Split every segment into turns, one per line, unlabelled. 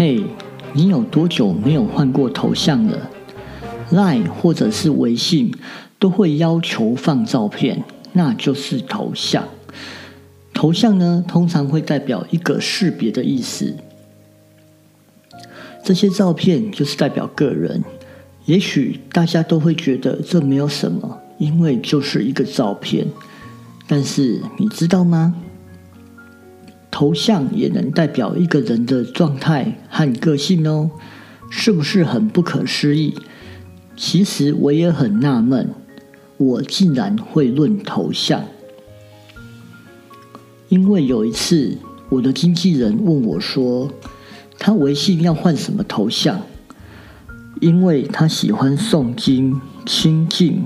嘿，你有多久没有换过头像了？Line 或者是微信都会要求放照片，那就是头像。头像呢，通常会代表一个识别的意思。这些照片就是代表个人。也许大家都会觉得这没有什么，因为就是一个照片。但是你知道吗？头像也能代表一个人的状态和个性哦，是不是很不可思议？其实我也很纳闷，我竟然会论头像。因为有一次，我的经纪人问我说，他微信要换什么头像？因为他喜欢诵经清净，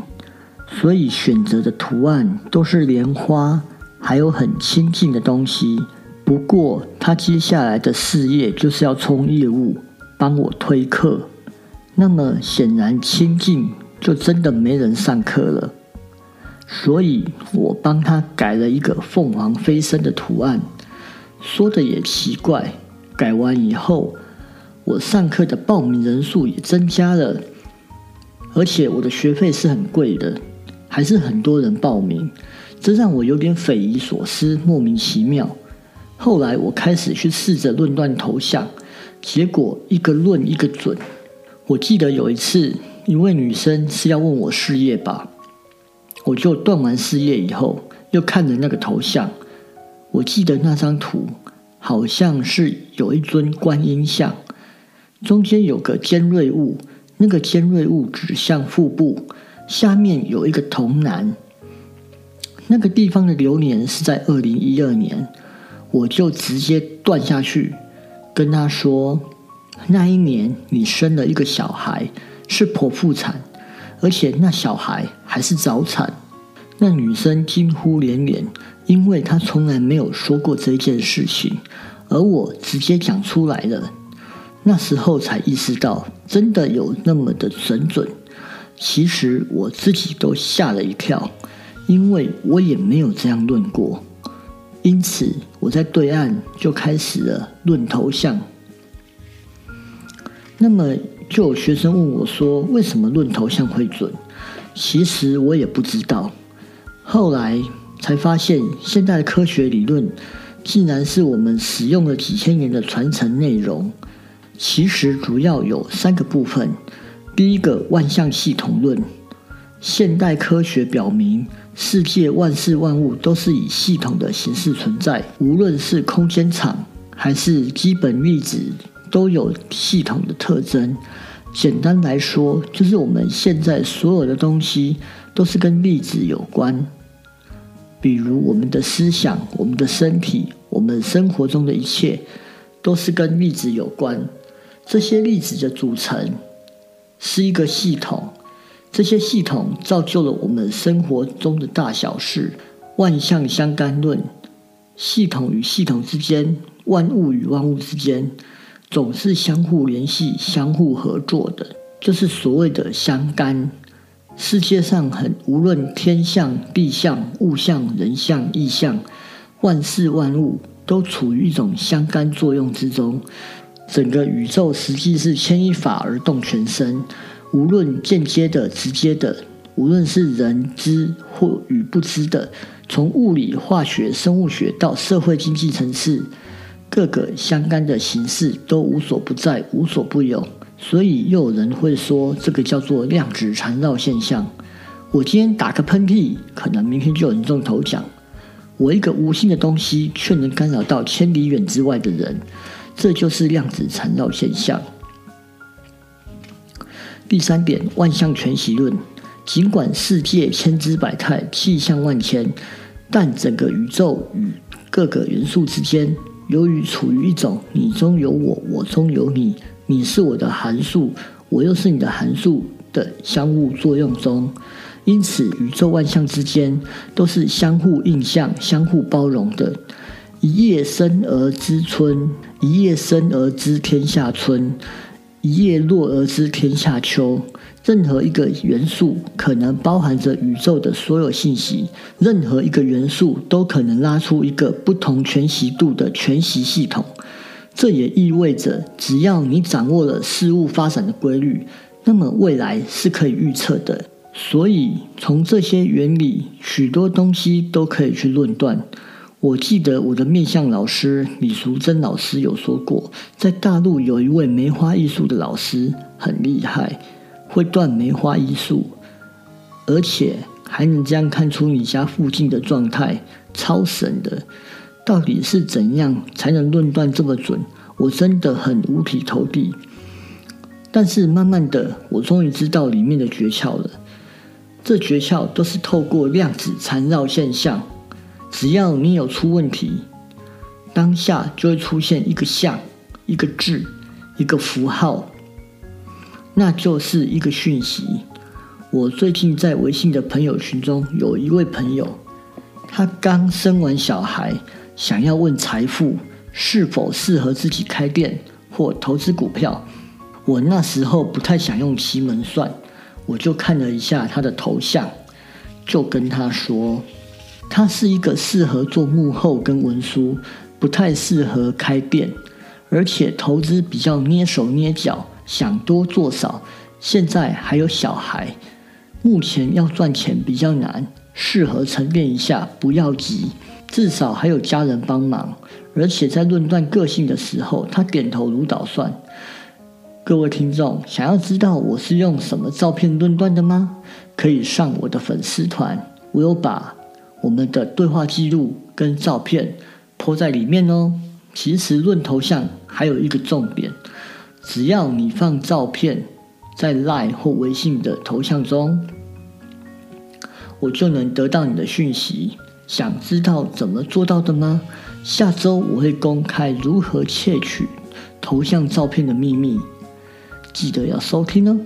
所以选择的图案都是莲花，还有很亲近的东西。不过，他接下来的事业就是要冲业务，帮我推课。那么，显然清净就真的没人上课了。所以我帮他改了一个凤凰飞升的图案。说的也奇怪，改完以后，我上课的报名人数也增加了，而且我的学费是很贵的，还是很多人报名，这让我有点匪夷所思，莫名其妙。后来我开始去试着论断头像，结果一个论一个准。我记得有一次，一位女生是要问我事业吧。我就断完事业以后，又看着那个头像，我记得那张图好像是有一尊观音像，中间有个尖锐物，那个尖锐物指向腹部，下面有一个童男。那个地方的流年是在二零一二年，我就直接断下去，跟他说，那一年你生了一个小孩，是剖腹产。而且那小孩还是早产，那女生惊呼连连，因为她从来没有说过这件事情，而我直接讲出来了。那时候才意识到，真的有那么的神准。其实我自己都吓了一跳，因为我也没有这样论过。因此我在对岸就开始了论头像。那么。就有学生问我说：“为什么论头像会准？”其实我也不知道。后来才发现，现代科学理论竟然是我们使用了几千年的传承内容。其实主要有三个部分。第一个，万象系统论。现代科学表明，世界万事万物都是以系统的形式存在，无论是空间场还是基本粒子。都有系统的特征。简单来说，就是我们现在所有的东西都是跟粒子有关。比如我们的思想、我们的身体、我们生活中的一切，都是跟粒子有关。这些粒子的组成是一个系统，这些系统造就了我们生活中的大小事。万象相干论，系统与系统之间，万物与万物之间。总是相互联系、相互合作的，就是所谓的相干。世界上很无论天象、地象、物象、人象、意象，万事万物都处于一种相干作用之中。整个宇宙实际是牵一发而动全身，无论间接的、直接的，无论是人知或与不知的，从物理、化学、生物学到社会经济层次。各个相干的形式都无所不在、无所不有，所以又有人会说这个叫做量子缠绕现象。我今天打个喷嚏，可能明天就有人中头奖。我一个无心的东西，却能干扰到千里远之外的人，这就是量子缠绕现象。第三点，万象全息论。尽管世界千姿百态、气象万千，但整个宇宙与各个元素之间。由于处于一种你中有我，我中有你，你是我的函数，我又是你的函数的相互作用中，因此宇宙万象之间都是相互印象、相互包容的。一夜生而知春，一夜生而知天下春，一叶落而知天下秋。任何一个元素可能包含着宇宙的所有信息，任何一个元素都可能拉出一个不同全息度的全息系统。这也意味着，只要你掌握了事物发展的规律，那么未来是可以预测的。所以，从这些原理，许多东西都可以去论断。我记得我的面相老师李淑珍老师有说过，在大陆有一位梅花艺术的老师很厉害，会断梅花艺术，而且还能这样看出你家附近的状态，超神的。到底是怎样才能论断这么准？我真的很五体投地。但是慢慢的，我终于知道里面的诀窍了。这诀窍都是透过量子缠绕现象，只要你有出问题，当下就会出现一个像、一个字、一个符号，那就是一个讯息。我最近在微信的朋友群中有一位朋友，他刚生完小孩，想要问财富是否适合自己开店或投资股票。我那时候不太想用奇门算。我就看了一下他的头像，就跟他说，他是一个适合做幕后跟文书，不太适合开店，而且投资比较捏手捏脚，想多做少。现在还有小孩，目前要赚钱比较难，适合沉淀一下，不要急，至少还有家人帮忙。而且在论断个性的时候，他点头如捣蒜。各位听众，想要知道我是用什么照片论断的吗？可以上我的粉丝团，我有把我们的对话记录跟照片铺在里面哦。其实论头像还有一个重点，只要你放照片在 Line 或微信的头像中，我就能得到你的讯息。想知道怎么做到的吗？下周我会公开如何窃取头像照片的秘密。记得要收听哦！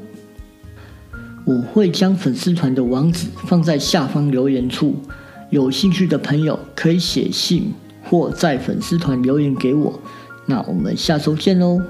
我会将粉丝团的网址放在下方留言处，有兴趣的朋友可以写信或在粉丝团留言给我。那我们下周见喽！